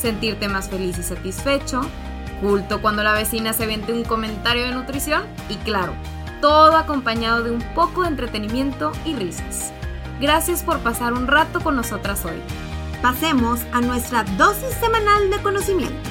sentirte más feliz y satisfecho, culto cuando la vecina se vende un comentario de nutrición y claro, todo acompañado de un poco de entretenimiento y risas. Gracias por pasar un rato con nosotras hoy. Pasemos a nuestra dosis semanal de conocimiento.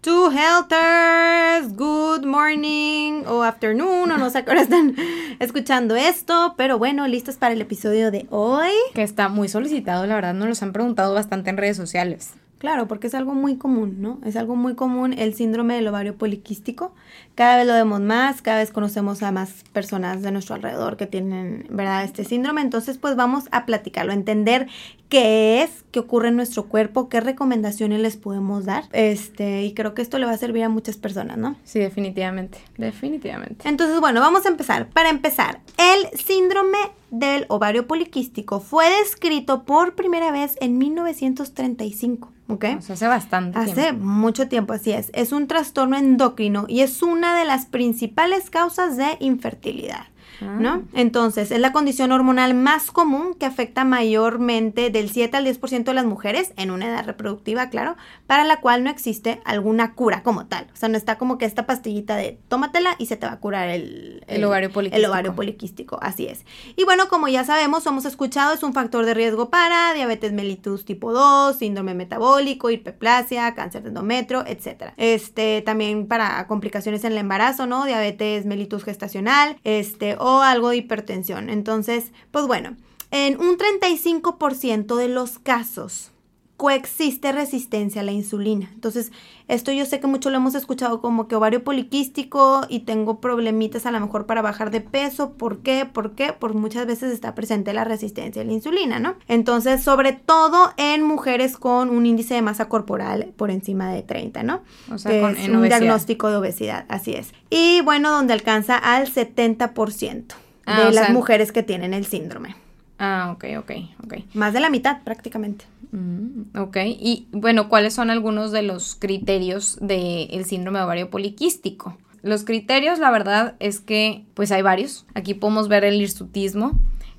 Two Healthers, good morning o afternoon, o no sé qué hora están escuchando esto, pero bueno, listos para el episodio de hoy. Que está muy solicitado, la verdad, nos los han preguntado bastante en redes sociales. Claro, porque es algo muy común, ¿no? Es algo muy común el síndrome del ovario poliquístico. Cada vez lo vemos más, cada vez conocemos a más personas de nuestro alrededor que tienen, ¿verdad?, este síndrome. Entonces, pues vamos a platicarlo, a entender qué es, qué ocurre en nuestro cuerpo, qué recomendaciones les podemos dar. Este, y creo que esto le va a servir a muchas personas, ¿no? Sí, definitivamente, definitivamente. Entonces, bueno, vamos a empezar. Para empezar, el síndrome del ovario poliquístico fue descrito por primera vez en 1935. ¿Ok? hace bastante tiempo. Hace mucho tiempo, así es. Es un trastorno endocrino y es una de las principales causas de infertilidad. ¿No? Ah. Entonces, es la condición hormonal más común que afecta mayormente del 7 al 10% de las mujeres en una edad reproductiva, claro, para la cual no existe alguna cura como tal. O sea, no está como que esta pastillita de tómatela y se te va a curar el, el, ovario poliquístico. El ovario poliquístico, así es. Y bueno, como ya sabemos, hemos escuchado, es un factor de riesgo para diabetes mellitus tipo 2, síndrome metabólico, hiperplasia, cáncer de endometrio, etc. Este, también para complicaciones en el embarazo, ¿no? Diabetes mellitus gestacional, este, o algo de hipertensión. Entonces, pues bueno, en un 35% de los casos coexiste resistencia a la insulina. Entonces, esto yo sé que mucho lo hemos escuchado como que ovario poliquístico y tengo problemitas a lo mejor para bajar de peso. ¿Por qué? ¿Por qué? Porque muchas veces está presente la resistencia a la insulina, ¿no? Entonces, sobre todo en mujeres con un índice de masa corporal por encima de 30, ¿no? O sea, con, es un diagnóstico de obesidad, así es. Y bueno, donde alcanza al 70% ah, de las mujeres que tienen el síndrome. Ah, ok, ok, ok. Más de la mitad prácticamente. Mm, ok, y bueno, ¿cuáles son algunos de los criterios del síndrome de ovario poliquístico? Los criterios, la verdad, es que pues hay varios. Aquí podemos ver el hirsutismo,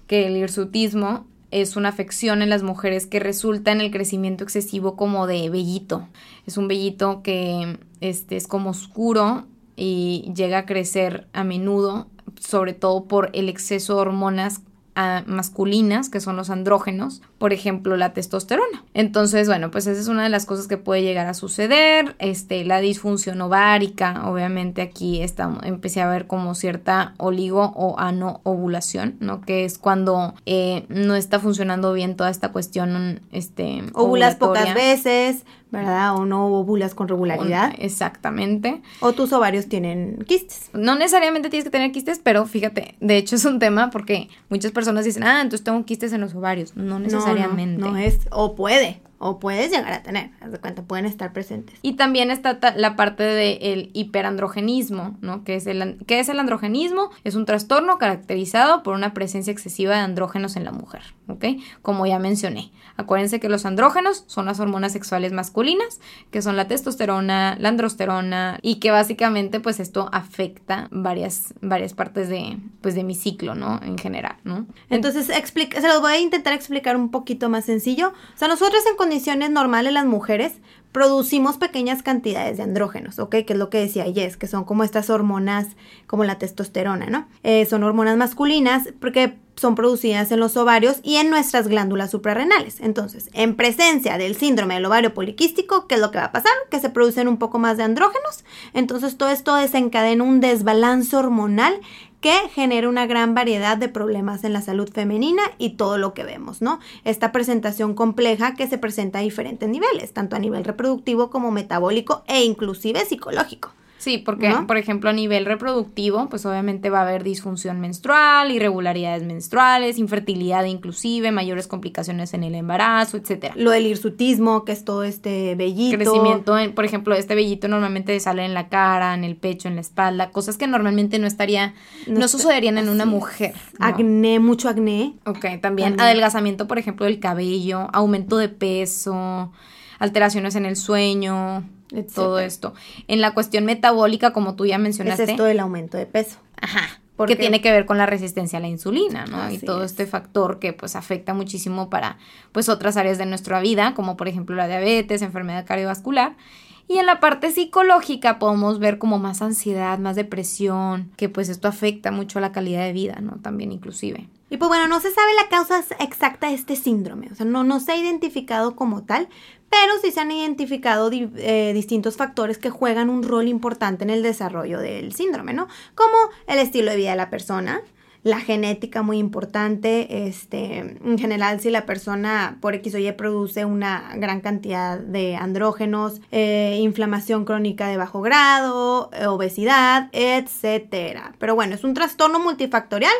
que el hirsutismo es una afección en las mujeres que resulta en el crecimiento excesivo como de vellito. Es un vellito que este, es como oscuro y llega a crecer a menudo, sobre todo por el exceso de hormonas masculinas, que son los andrógenos, por ejemplo, la testosterona. Entonces, bueno, pues esa es una de las cosas que puede llegar a suceder. Este, la disfunción ovárica, obviamente aquí está, empecé a ver como cierta oligo o ano ovulación, ¿no? Que es cuando eh, no está funcionando bien toda esta cuestión, este, ovulas pocas veces, ¿verdad? O no ovulas con regularidad. exactamente. O tus ovarios tienen quistes. No necesariamente tienes que tener quistes, pero fíjate, de hecho es un tema porque muchas personas dicen, ah, entonces tengo quistes en los ovarios. No necesariamente. No, es, o puede, o puedes llegar a tener, haz de cuenta, pueden estar presentes. Y también está la parte del hiperandrogenismo, ¿no? ¿Qué es, el, ¿Qué es el androgenismo? Es un trastorno caracterizado por una presencia excesiva de andrógenos en la mujer, ¿ok? Como ya mencioné. Acuérdense que los andrógenos son las hormonas sexuales masculinas, que son la testosterona, la androsterona, y que básicamente, pues esto afecta varias, varias partes de, pues, de mi ciclo, ¿no? En general, ¿no? Entonces, se los voy a intentar explicar un poquito más sencillo. O sea, nosotros en condiciones normales las mujeres producimos pequeñas cantidades de andrógenos, ¿ok? Que es lo que decía Jess, que son como estas hormonas, como la testosterona, ¿no? Eh, son hormonas masculinas porque son producidas en los ovarios y en nuestras glándulas suprarrenales. Entonces, en presencia del síndrome del ovario poliquístico, ¿qué es lo que va a pasar? Que se producen un poco más de andrógenos. Entonces, todo esto desencadena un desbalance hormonal que genera una gran variedad de problemas en la salud femenina y todo lo que vemos, ¿no? Esta presentación compleja que se presenta a diferentes niveles, tanto a nivel reproductivo como metabólico e inclusive psicológico. Sí, porque, por ejemplo, a nivel reproductivo, pues obviamente va a haber disfunción menstrual, irregularidades menstruales, infertilidad inclusive, mayores complicaciones en el embarazo, etcétera. Lo del hirsutismo, que es todo este vellito. Crecimiento, en, por ejemplo, este vellito normalmente sale en la cara, en el pecho, en la espalda, cosas que normalmente no estaría, no, sucederían en una mujer. Acné, mucho acné. Ok, también, adelgazamiento, por ejemplo, del cabello, aumento de peso, alteraciones en el sueño, todo esto. En la cuestión metabólica, como tú ya mencionaste. Es esto del aumento de peso. Ajá. Porque tiene que ver con la resistencia a la insulina, ¿no? y todo este factor que pues afecta muchísimo para pues otras áreas de nuestra vida, como por ejemplo la diabetes, enfermedad cardiovascular. Y en la parte psicológica podemos ver como más ansiedad, más depresión, que pues esto afecta mucho a la calidad de vida, ¿no? También inclusive. Y pues bueno, no se sabe la causa exacta de este síndrome, o sea, no, no se ha identificado como tal, pero sí se han identificado eh, distintos factores que juegan un rol importante en el desarrollo del síndrome, ¿no? Como el estilo de vida de la persona, la genética muy importante, este, en general si la persona por X o Y produce una gran cantidad de andrógenos, eh, inflamación crónica de bajo grado, obesidad, etcétera. Pero bueno, es un trastorno multifactorial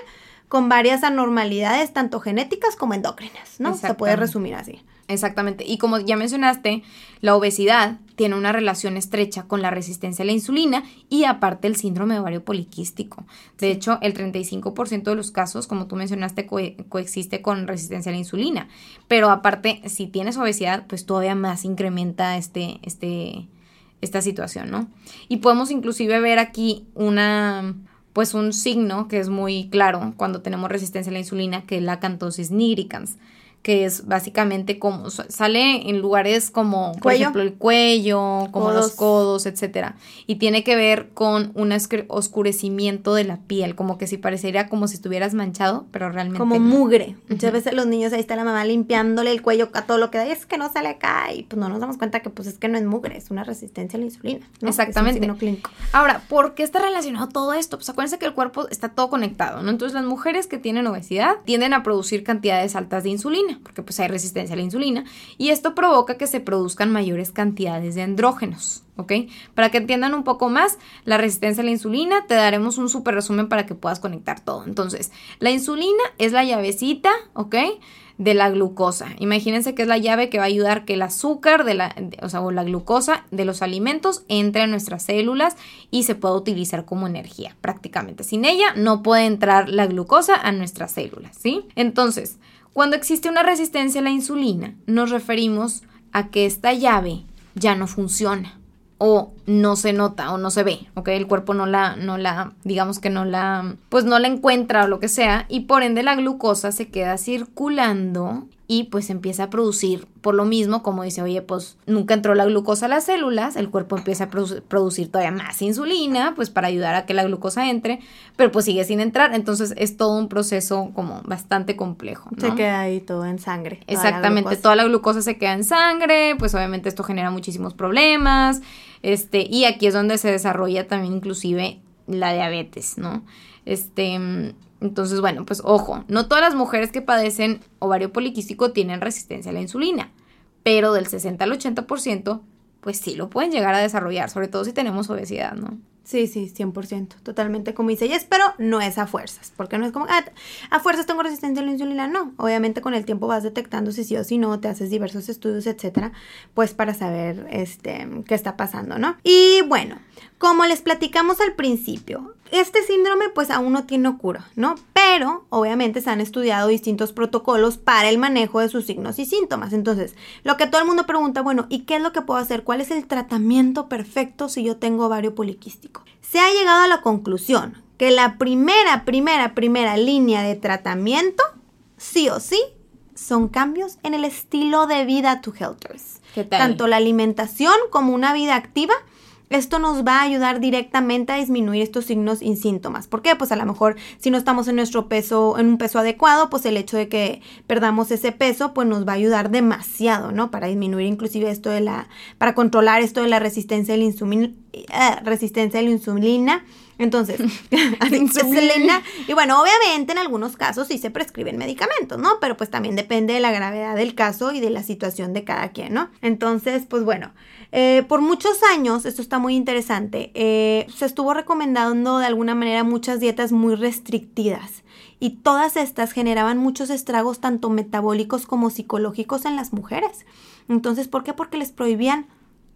con varias anormalidades tanto genéticas como endócrinas, ¿no? Se puede resumir así. Exactamente. Y como ya mencionaste, la obesidad tiene una relación estrecha con la resistencia a la insulina y aparte el síndrome de ovario poliquístico. De hecho, el 35% de los casos, como tú mencionaste, coexiste con resistencia a la insulina. Pero aparte, si tienes obesidad, pues todavía más incrementa este, este, esta situación, ¿no? Y podemos inclusive ver aquí una, pues un signo que es muy claro cuando tenemos resistencia a la insulina, que es la cantosis nigricans que es básicamente como sale en lugares como por ejemplo el cuello, como los codos, etcétera, y tiene que ver con un oscurecimiento de la piel, como que si parecería como si estuvieras manchado, pero realmente como mugre. Muchas veces los niños ahí está la mamá limpiándole el cuello a todo lo que da y es que no sale acá y pues no nos damos cuenta que pues es que no es mugre, es una resistencia a la insulina, Exactamente. Ahora, ¿por qué está relacionado todo esto? Pues acuérdense que el cuerpo está todo conectado, ¿no? Entonces las mujeres que tienen obesidad tienden a producir cantidades altas de insulina porque pues hay resistencia a la insulina, y esto provoca que se produzcan mayores cantidades de andrógenos, ¿ok? Para que entiendan un poco más la resistencia a la insulina, te daremos un súper resumen para que puedas conectar todo. Entonces, la insulina es la llavecita, ¿ok? de la glucosa. Imagínense que es la llave que va a ayudar que el azúcar de la, o sea, la glucosa de los alimentos entre en nuestras células y se pueda utilizar como energía prácticamente. Sin ella no puede entrar la glucosa a nuestras células, ¿sí? Entonces, cuando existe una resistencia a la insulina, nos referimos a que esta llave ya no funciona o no se nota o no se ve, ¿ok? El cuerpo no la, no la, digamos que no la, pues no la encuentra o lo que sea y por ende la glucosa se queda circulando y pues empieza a producir, por lo mismo, como dice, oye, pues nunca entró la glucosa a las células, el cuerpo empieza a producir todavía más insulina, pues para ayudar a que la glucosa entre, pero pues sigue sin entrar, entonces es todo un proceso como bastante complejo. Se queda ahí todo en sangre. Exactamente, toda la glucosa se queda en sangre, pues obviamente esto genera muchísimos problemas, este, y aquí es donde se desarrolla también inclusive la diabetes, ¿no? Este, entonces, bueno, pues ojo, no todas las mujeres que padecen ovario poliquístico tienen resistencia a la insulina, pero del 60 al 80%, pues sí lo pueden llegar a desarrollar, sobre todo si tenemos obesidad, ¿no? Sí, sí, 100%, totalmente como dice Jess, pero no es a fuerzas, porque no es como, ah, a fuerzas tengo resistencia a la insulina, no, obviamente con el tiempo vas detectando si sí o si no, te haces diversos estudios, etcétera, pues para saber, este, qué está pasando, ¿no? Y bueno, como les platicamos al principio, este síndrome pues aún no tiene cura, ¿no? Pero obviamente se han estudiado distintos protocolos para el manejo de sus signos y síntomas. Entonces, lo que todo el mundo pregunta, bueno, ¿y qué es lo que puedo hacer? ¿Cuál es el tratamiento perfecto si yo tengo ovario poliquístico? Se ha llegado a la conclusión que la primera, primera, primera línea de tratamiento, sí o sí, son cambios en el estilo de vida to healthers. Tanto la alimentación como una vida activa esto nos va a ayudar directamente a disminuir estos signos y síntomas. ¿Por qué? Pues a lo mejor si no estamos en nuestro peso, en un peso adecuado, pues el hecho de que perdamos ese peso, pues nos va a ayudar demasiado, ¿no? Para disminuir inclusive esto de la, para controlar esto de la resistencia a la insulina ah, resistencia a la insulina. Entonces, insulina. Y bueno, obviamente en algunos casos sí se prescriben medicamentos, ¿no? Pero pues también depende de la gravedad del caso y de la situación de cada quien, ¿no? Entonces, pues bueno, eh, por muchos años, esto está muy interesante, eh, se estuvo recomendando de alguna manera muchas dietas muy restrictivas y todas estas generaban muchos estragos tanto metabólicos como psicológicos en las mujeres. Entonces, ¿por qué? Porque les prohibían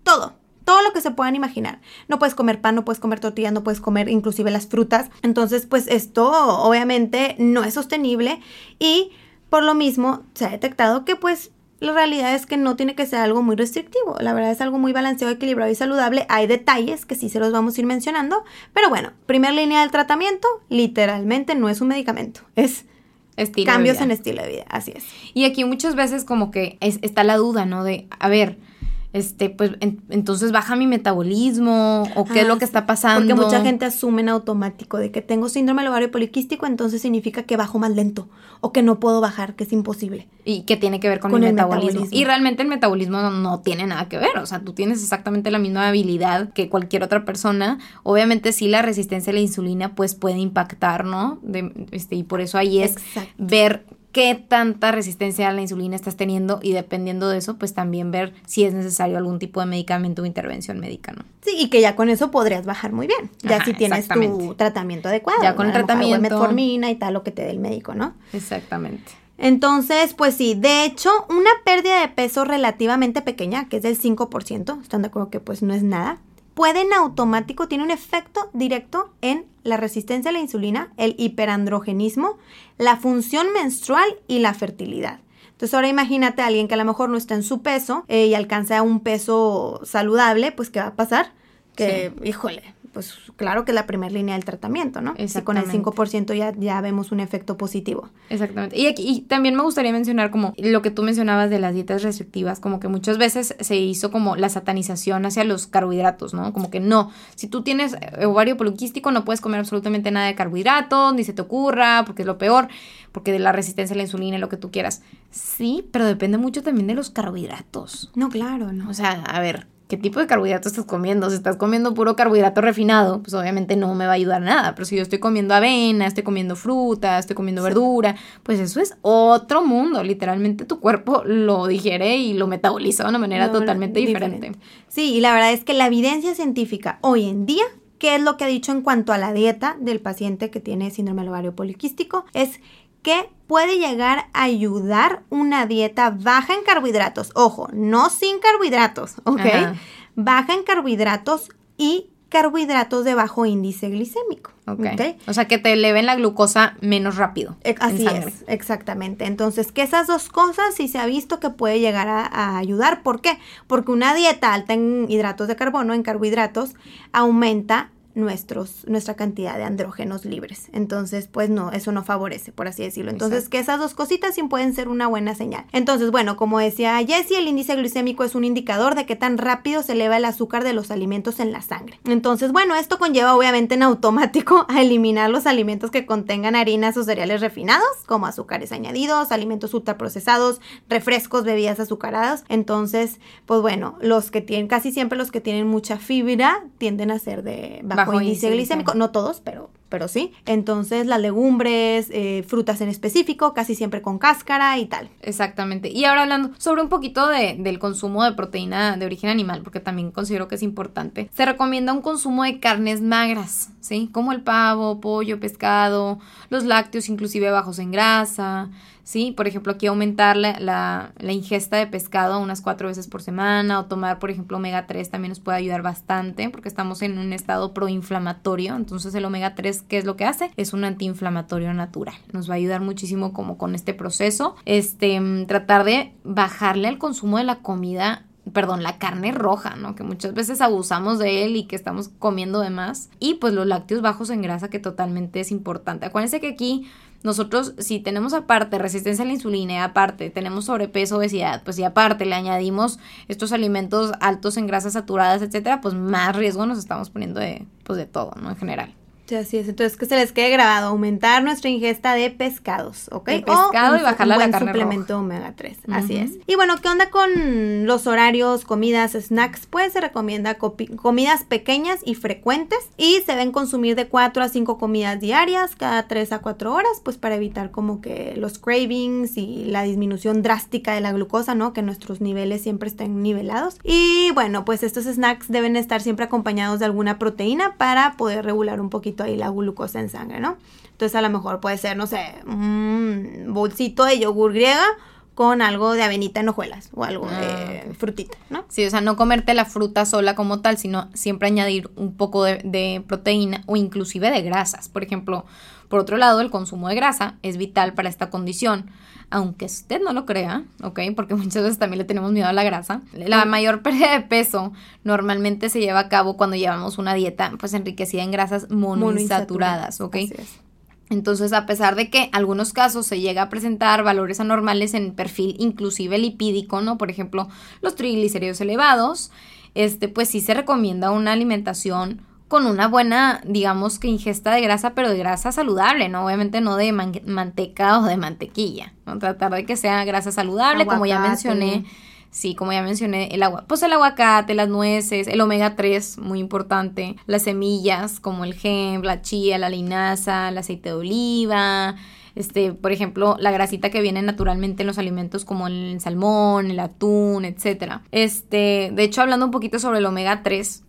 todo, todo lo que se puedan imaginar. No puedes comer pan, no puedes comer tortillas, no puedes comer inclusive las frutas. Entonces, pues esto obviamente no es sostenible y por lo mismo se ha detectado que pues la realidad es que no tiene que ser algo muy restrictivo. La verdad es algo muy balanceado, equilibrado y saludable. Hay detalles que sí se los vamos a ir mencionando. Pero bueno, primera línea del tratamiento, literalmente no es un medicamento. Es cambios en estilo de vida. Así es. Y aquí muchas veces como que está la duda, ¿no? De, a ver, este, pues entonces baja mi metabolismo o qué es lo que está pasando. Porque mucha gente asume en automático de que tengo síndrome del ovario poliquístico, entonces significa que bajo más lento o que no puedo bajar, que es imposible. Y que tiene que ver con, el, metabolismo. Y realmente el metabolismo no, tiene nada que ver, o sea, tú tienes exactamente la misma habilidad que cualquier otra persona. Obviamente sí la resistencia a la insulina pues puede impactar, ¿no? De, este, y por eso ahí es ver qué tanta resistencia a la insulina estás teniendo y dependiendo de eso, pues también ver si es necesario algún tipo de medicamento o intervención médica, ¿no? Sí, y que ya con eso podrías bajar muy bien, ya si tienes tu tratamiento adecuado. Ya con el tratamiento. Metformina y tal, lo que te dé el médico, ¿no? Exactamente. Entonces, pues sí, de hecho, una pérdida de peso relativamente pequeña, que es del 5%, están de acuerdo que pues no es nada, puede en automático, tiene un efecto directo en la resistencia a la insulina, el hiperandrogenismo, la función menstrual y la fertilidad. Entonces ahora imagínate a alguien que a lo mejor no está en su peso eh, y alcanza un peso saludable, pues ¿qué va a pasar? Que, híjole, pues claro que es la primera línea del tratamiento, ¿no? Si con el 5% ya, ya vemos un efecto positivo. Exactamente. Y, aquí, también me gustaría mencionar como lo que tú mencionabas de las dietas restrictivas, como que muchas veces se hizo como la satanización hacia los carbohidratos, ¿no? Como que no, si tú tienes ovario poliquístico no puedes comer absolutamente nada de carbohidratos, ni se te ocurra, porque es lo peor, porque de la resistencia a la insulina y lo que tú quieras. Sí, pero depende mucho también de los carbohidratos. No, claro, no. O sea, a ver, qué tipo de carbohidrato estás comiendo. Si estás comiendo puro carbohidrato refinado, pues obviamente no me va a ayudar nada. Pero si yo estoy comiendo avena, estoy comiendo fruta, estoy comiendo verdura, pues eso es otro mundo. Literalmente tu cuerpo lo digiere y lo metaboliza de una manera totalmente diferente. Sí, y la verdad es que la evidencia científica hoy en día ¿Qué es lo que ha dicho en cuanto a la dieta del paciente que tiene síndrome del ovario poliquístico? Es que puede llegar a ayudar una dieta baja en carbohidratos. Ojo, no sin carbohidratos, ¿ok? Baja en carbohidratos y carbohidratos de bajo índice glicémico. Okay. O sea, que te eleven la glucosa menos rápido. Así es, exactamente. Entonces, que esas dos cosas sí se ha visto que puede llegar a, ayudar. ¿Por qué? Porque una dieta alta en hidratos de carbono, en carbohidratos, aumenta nuestros, nuestra cantidad de andrógenos libres. Entonces, pues no, eso no favorece, por así decirlo. Entonces, que esas dos cositas sí pueden ser una buena señal. Entonces, bueno, como decía Jessie, el índice glicémico es un indicador de qué tan rápido se eleva el azúcar de los alimentos en la sangre. Entonces, bueno, esto conlleva obviamente en automático a eliminar los alimentos que contengan harinas o cereales refinados, como azúcares añadidos, alimentos ultraprocesados, refrescos, bebidas azucaradas. Entonces, pues bueno, los que tienen, casi siempre los que tienen mucha fibra tienden a ser de bajo, índice glicémico. No todos, pero, pero sí. Entonces, las legumbres, eh, frutas en específico, casi siempre con cáscara y tal. Exactamente. Y ahora hablando sobre un poquito de, del consumo de proteína de origen animal, porque también considero que es importante. Se recomienda un consumo de carnes magras, ¿sí? Como el pavo, pollo, pescado, los lácteos inclusive bajos en grasa. ¿Sí? Por ejemplo, aquí aumentar la, ingesta de pescado unas cuatro veces por semana o tomar, por ejemplo, omega 3 también nos puede ayudar bastante porque estamos en un estado proinflamatorio. Entonces el omega 3, ¿qué es lo que hace? Es un antiinflamatorio natural. Nos va a ayudar muchísimo como con este proceso. Este, tratar de bajarle al consumo de la comida perdón, la carne roja, ¿no? Que muchas veces abusamos de él y que estamos comiendo de más. Y pues los lácteos bajos en grasa, que totalmente es importante. Acuérdense que aquí nosotros si tenemos aparte resistencia a la insulina y aparte tenemos sobrepeso, obesidad, pues y aparte le añadimos estos alimentos altos en grasas saturadas, etcétera, pues más riesgo nos estamos poniendo de, pues de todo, ¿no? En general. Sí, así es. Entonces, que se les quede grabado, aumentar nuestra ingesta de pescados, ¿ok? De pescado O y bajarla un la buen carne suplemento omega 3, así es. Y bueno, ¿qué onda con los horarios, comidas, snacks? Pues se recomienda comidas pequeñas y frecuentes y se deben consumir de 4 a 5 comidas diarias cada 3 a 4 horas, pues para evitar como que los cravings y la disminución drástica de la glucosa, ¿no? Que nuestros niveles siempre estén nivelados. Y bueno, pues estos snacks deben estar siempre acompañados de alguna proteína para poder regular un poquito ahí la glucosa en sangre, ¿no? Entonces a lo mejor puede ser, no sé, un bolsito de yogur griega con algo de avenita en hojuelas o algo Ah, de frutita, ¿no? Sí, o sea, no comerte la fruta sola como tal, sino siempre añadir un poco de, de proteína o inclusive de grasas. Por ejemplo, por otro lado, el consumo de grasa es vital para esta condición. Aunque usted no lo crea, ¿ok? Porque muchas veces también le tenemos miedo a la grasa. La mayor pérdida de peso normalmente se lleva a cabo cuando llevamos una dieta pues enriquecida en grasas monoinsaturadas, ¿ok? Así es. Entonces, a pesar de que en algunos casos se llega a presentar valores anormales en perfil inclusive lipídico, ¿no? Por ejemplo, los triglicéridos elevados, este, pues sí se recomienda una alimentación con una buena, digamos que ingesta de grasa, pero de grasa saludable, ¿no? Obviamente no de man- manteca o de mantequilla, ¿no? Tratar de que sea grasa saludable, como ya mencioné. Sí, como ya mencioné, el agua, pues el aguacate, las nueces, el omega 3, muy importante, las semillas como el hemp, la chía, la linaza, el aceite de oliva, este, por ejemplo, la grasita que viene naturalmente en los alimentos como el salmón, el atún, etcétera. Este, de hecho, hablando un poquito sobre el omega 3,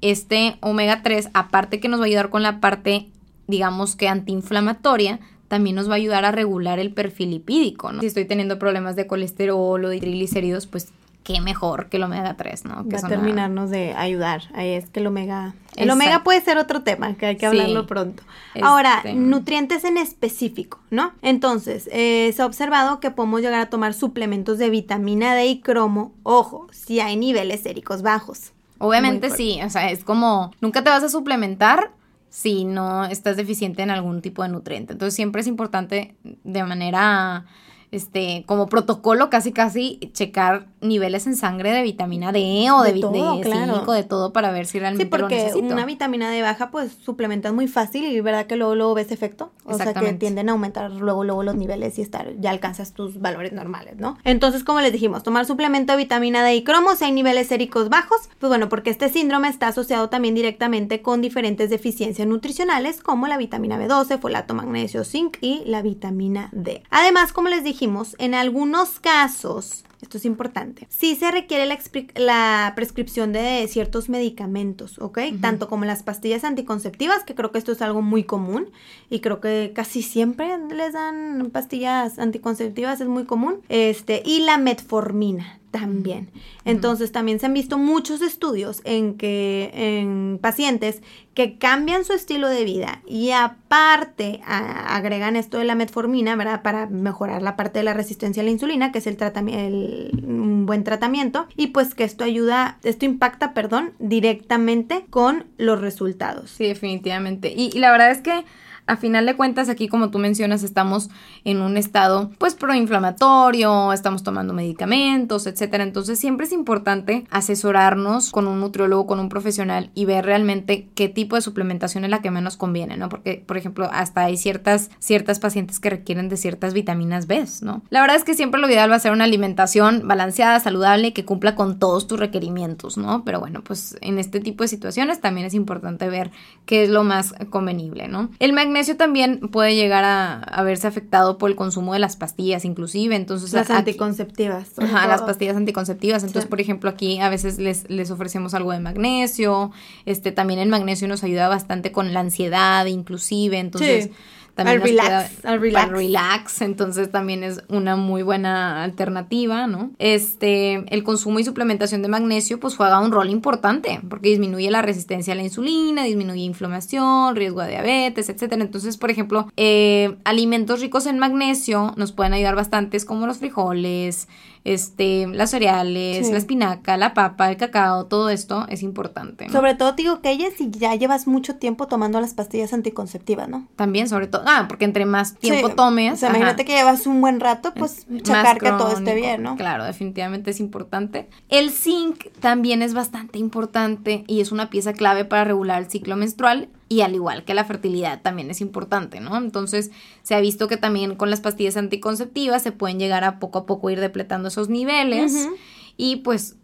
este omega 3, aparte que nos va a ayudar con la parte, digamos que antiinflamatoria, también nos va a ayudar a regular el perfil lipídico, ¿no? Si estoy teniendo problemas de colesterol o de triglicéridos, pues qué mejor que el omega 3, ¿no? Que Va a terminarnos de ayudar. Ahí es que el omega. El Exacto. omega puede ser otro tema que hay que hablarlo Sí. pronto. Ahora, Este- nutrientes en específico, ¿no? Entonces, eh, se ha observado que podemos llegar a tomar suplementos de vitamina D y cromo. Ojo, si hay niveles séricos bajos. Obviamente sí, o sea, es como, nunca te vas a suplementar si no estás deficiente en algún tipo de nutriente. Entonces siempre es importante de manera, este, como protocolo casi casi, checar niveles en sangre de vitamina D o de, De todo, de claro. de todo para ver si Sí, realmente lo porque necesito. una vitamina D baja, pues suplementas muy fácil y verdad que luego, luego ves efecto. O sea que tienden a aumentar luego, luego los niveles y estar, ya alcanzas tus valores normales, ¿no? Entonces, como les dijimos, tomar suplemento de vitamina D y cromo si hay niveles séricos bajos, pues bueno, porque este síndrome está asociado también directamente con diferentes deficiencias nutricionales como la vitamina B12, folato, magnesio, zinc y la vitamina D. Además, como les dijimos, en algunos casos esto es importante. Sí se requiere la prescripción de ciertos medicamentos, ¿ok? Tanto como las pastillas anticonceptivas, que creo que esto es algo muy común y creo que casi siempre les dan pastillas anticonceptivas, es muy común. Este, y la metformina también. Entonces también se han visto muchos estudios en que en pacientes que cambian su estilo de vida y aparte a- agregan esto de la metformina, ¿verdad? Para mejorar la parte de la resistencia a la insulina, que es el tratamiento, un buen tratamiento, y pues que esto ayuda, esto impacta, perdón, directamente con los resultados. Sí, definitivamente. Y, y la verdad es que a final de cuentas aquí como tú mencionas estamos en un estado pues proinflamatorio, estamos tomando medicamentos, etcétera. Entonces siempre es importante asesorarnos con un nutriólogo, con un profesional y ver realmente qué tipo de suplementación es la que menos conviene, ¿no? Porque por ejemplo, hasta hay ciertas ciertas pacientes que requieren de ciertas vitaminas B, ¿no? La verdad es que siempre lo ideal va a ser una alimentación balanceada, saludable, que cumpla con todos tus requerimientos, ¿no? Pero bueno, pues en este tipo de situaciones también es importante ver qué es lo más convenible, ¿no? El magnesio también puede llegar a, a verse afectado por el consumo de las pastillas, inclusive, entonces Las aquí- anticonceptivas. Ajá, las pastillas anticonceptivas. Entonces, Sí. por ejemplo, aquí a veces les, les ofrecemos algo de magnesio. Este, también el magnesio nos ayuda bastante con la ansiedad, inclusive. Entonces, Sí. También Al relax, queda- al relax. para relax. Entonces, también es una muy buena alternativa, ¿no? Este, el consumo y suplementación de magnesio, pues juega un rol importante, porque disminuye la resistencia a la insulina, disminuye inflamación, riesgo de diabetes, etcétera. Entonces, por ejemplo, eh, alimentos ricos en magnesio nos pueden ayudar bastantes, como los frijoles, este, las cereales, Sí. la espinaca, la papa, el cacao, todo esto es importante. ¿no? Sobre todo te digo que ella si ya llevas mucho tiempo tomando las pastillas anticonceptivas, ¿no? También, sobre todo, ah, porque entre más tiempo Sí, tomes. O sea, ajá, imagínate que llevas un buen rato, pues más checar que todo esté bien, ¿no? Claro, definitivamente es importante. El zinc también es bastante importante y es una pieza clave para regular el ciclo menstrual y al igual que la fertilidad también es importante, ¿no? Entonces se ha visto que también con las pastillas anticonceptivas se pueden llegar a poco a poco ir depletando esos niveles y pues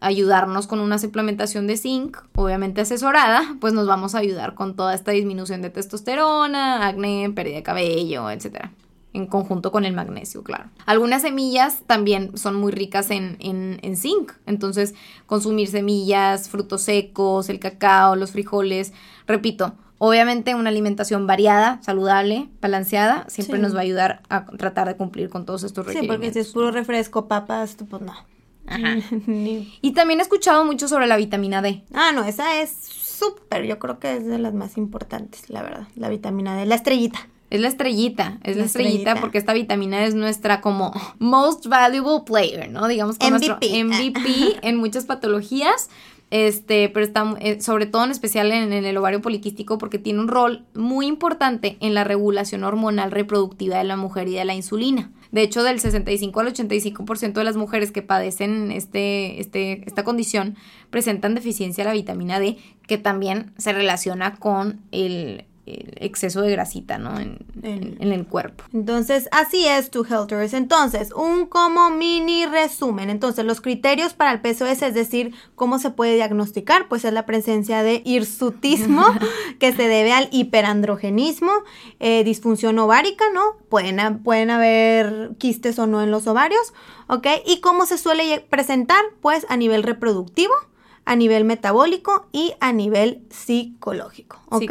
ayudarnos con una suplementación de zinc, obviamente asesorada, pues nos vamos a ayudar con toda esta disminución de testosterona, acné, pérdida de cabello, etcétera en conjunto con el magnesio, claro. Algunas semillas también son muy ricas en, en, zinc, entonces consumir semillas, frutos secos, el cacao, los frijoles, repito, obviamente una alimentación variada, saludable, balanceada, siempre nos va a ayudar a tratar de cumplir con todos estos requerimientos. Sí, porque si es puro refresco, papas, pues no. Ajá. y también he escuchado mucho sobre la vitamina D. Ah, no, esa es súper, yo creo que es de las más importantes, la verdad, la vitamina D, la estrellita. Es la estrellita, es la, estrellita, porque esta vitamina es nuestra como most valuable player, ¿no? Digamos que nuestro MVP en muchas patologías. Este, pero está eh, sobre todo en especial en, el ovario poliquístico porque tiene un rol muy importante en la regulación hormonal reproductiva de la mujer y de la insulina. De hecho, del 65 al 85% de las mujeres que padecen este, este, esta condición presentan deficiencia de la vitamina D, que también se relaciona con el, exceso de grasita, ¿no? En, el cuerpo. Entonces, así es tu Helters. Entonces, un como mini resumen. Entonces, los criterios para el PCOS, es decir, cómo se puede diagnosticar, pues es la presencia de hirsutismo, que se debe al hiperandrogenismo, eh, disfunción ovárica, ¿no? Pueden, pueden haber quistes o no en los ovarios, ¿ok? Y cómo se suele presentar, pues a nivel reproductivo a nivel metabólico y a nivel psicológico, ¿ok?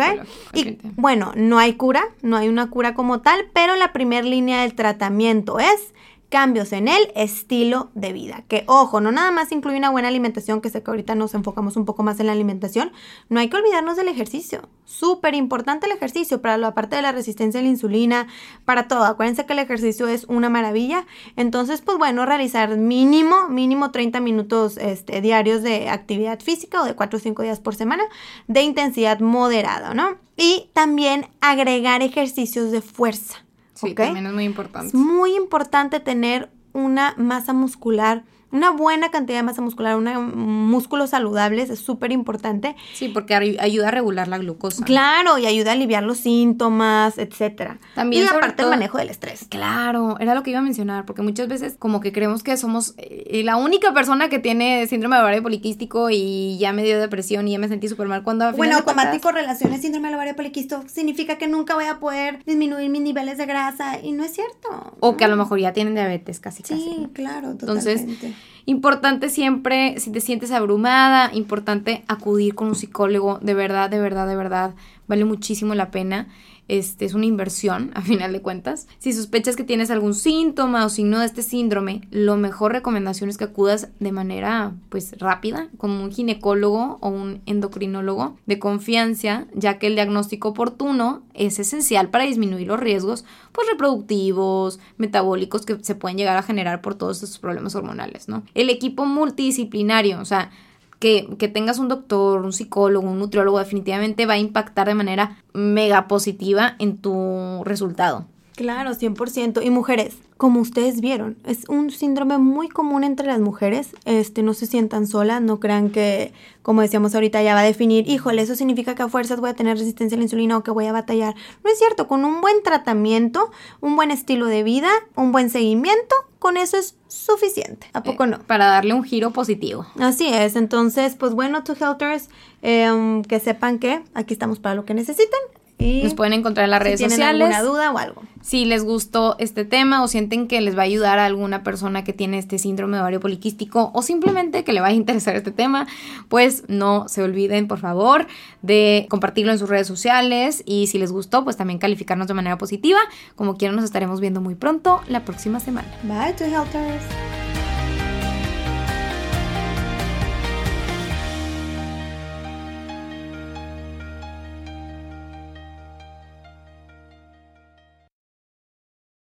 y bueno, no hay cura, no hay una cura como tal, pero la primera línea del tratamiento es cambios en el estilo de vida. Que ojo, no nada más incluye una buena alimentación, que sé que ahorita nos enfocamos un poco más en la alimentación, no hay que olvidarnos del ejercicio. Súper importante el ejercicio para la parte de la resistencia a la insulina, para todo. Acuérdense que el ejercicio es una maravilla. Entonces, pues bueno, realizar mínimo, mínimo 30 minutos este, diarios de actividad física o de 4 o 5 días por semana de intensidad moderada, ¿no? Y también agregar ejercicios de fuerza Sí, también es muy importante. Es muy importante tener una masa muscular una buena cantidad de masa muscular, una, músculos saludables es súper importante. Sí, porque ayuda a regular la glucosa. Claro, y ayuda a aliviar los síntomas, etcétera. También y aparte el manejo del estrés. Claro, era lo que iba a mencionar, porque muchas veces como que creemos que somos eh, la única persona que tiene síndrome de ovario poliquístico y ya me dio depresión y ya me sentí súper mal cuando... Bueno, automático relaciones síndrome de ovario poliquístico significa que nunca voy a poder disminuir mis niveles de grasa y no es cierto. O que a lo mejor ya tienen diabetes casi sí, casi. Sí, claro, totalmente. Entonces Importante siempre, si te sientes abrumada, importante acudir con un psicólogo, de verdad, de verdad, de verdad, vale muchísimo la pena. Este, es una inversión, a final de cuentas. Si sospechas que tienes algún síntoma o signo de este síndrome, lo mejor recomendación es que acudas de manera pues rápida con un ginecólogo o un endocrinólogo de confianza, ya que el diagnóstico oportuno es esencial para disminuir los riesgos pues reproductivos, metabólicos que se pueden llegar a generar por todos estos problemas hormonales, ¿no? El equipo multidisciplinario, o sea, que, tengas un doctor, un psicólogo, un nutriólogo, definitivamente va a impactar de manera mega positiva en tu resultado. Claro, 100%. Y mujeres, como ustedes vieron, es un síndrome muy común entre las mujeres. Este, no se sientan solas, no crean que, como decíamos ahorita, ya va a definir, híjole, eso significa que a fuerzas voy a tener resistencia a la insulina o que voy a batallar. No es cierto, con un buen tratamiento, un buen estilo de vida, un buen seguimiento, con eso es suficiente. ¿A poco no? Para darle un giro positivo. Así es. Entonces, pues bueno, to Helters, em, que sepan que aquí estamos para lo que necesiten. Nos pueden encontrar en las redes tienen sociales. alguna duda o algo. Si les gustó este tema o sienten que les va a ayudar a alguna persona que tiene este síndrome de ovario poliquístico o simplemente que le va a interesar este tema, pues no se olviden, por favor, de compartirlo en sus redes sociales y si les gustó, pues también calificarnos de manera positiva. Como quieran, nos estaremos viendo muy pronto la próxima semana. Bye, to helpers.